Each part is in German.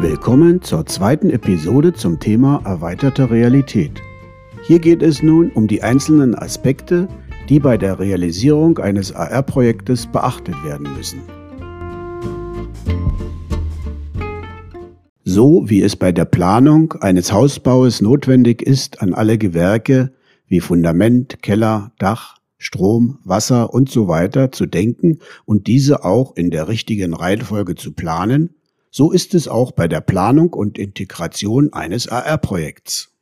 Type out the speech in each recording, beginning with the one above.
Willkommen zur zweiten Episode zum Thema erweiterte Realität. Hier geht es nun um die einzelnen Aspekte, die bei der Realisierung eines AR-Projektes beachtet werden müssen. So wie es bei der Planung eines Hausbaues notwendig ist, an alle Gewerke wie Fundament, Keller, Dach, Strom, Wasser und so weiter zu denken und diese auch in der richtigen Reihenfolge zu planen, so ist es auch bei der Planung und Integration eines AR-Projekts.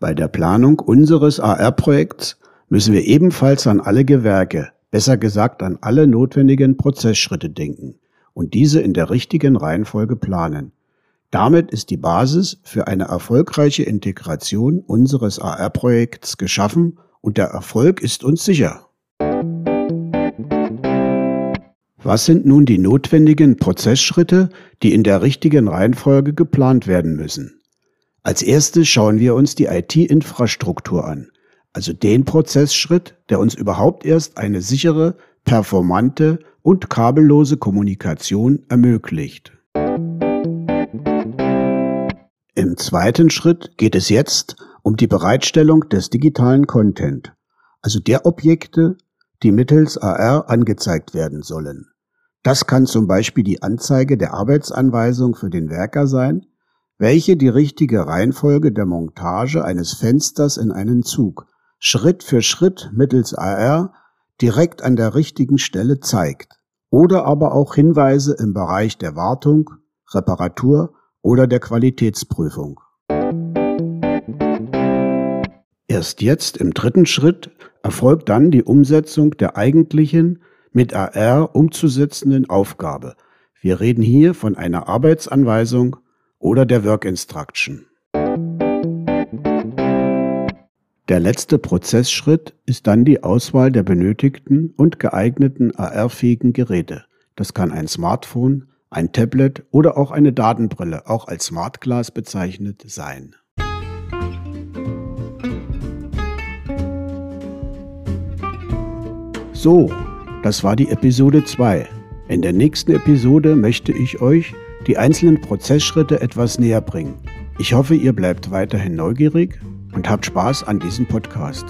Bei der Planung unseres AR-Projekts müssen wir ebenfalls an alle Gewerke, besser gesagt an alle notwendigen Prozessschritte denken und diese in der richtigen Reihenfolge planen. Damit ist die Basis für eine erfolgreiche Integration unseres AR-Projekts geschaffen und der Erfolg ist uns sicher. Was sind nun die notwendigen Prozessschritte, die in der richtigen Reihenfolge geplant werden müssen? Als erstes schauen wir uns die IT-Infrastruktur an, also den Prozessschritt, der uns überhaupt erst eine sichere, performante und kabellose Kommunikation ermöglicht. Im zweiten Schritt geht es jetzt um die Bereitstellung des digitalen Content, also der Objekte, die mittels AR angezeigt werden sollen. Das kann zum Beispiel die Anzeige der Arbeitsanweisung für den Werker sein, welche die richtige Reihenfolge der Montage eines Fensters in einen Zug Schritt für Schritt mittels AR direkt an der richtigen Stelle zeigt oder aber auch Hinweise im Bereich der Wartung, Reparatur oder der Qualitätsprüfung. Erst jetzt im dritten Schritt erfolgt dann die Umsetzung der eigentlichen mit AR umzusetzenden Aufgabe. Wir reden hier von einer Arbeitsanweisung oder der Work Instruction. Der letzte Prozessschritt ist dann die Auswahl der benötigten und geeigneten AR-fähigen Geräte. Das kann ein Smartphone, ein Tablet oder auch eine Datenbrille, auch als Smart Glass bezeichnet, sein. So, das war die Episode 2. In der nächsten Episode möchte ich euch die einzelnen Prozessschritte etwas näher bringen. Ich hoffe, ihr bleibt weiterhin neugierig und habt Spaß an diesem Podcast.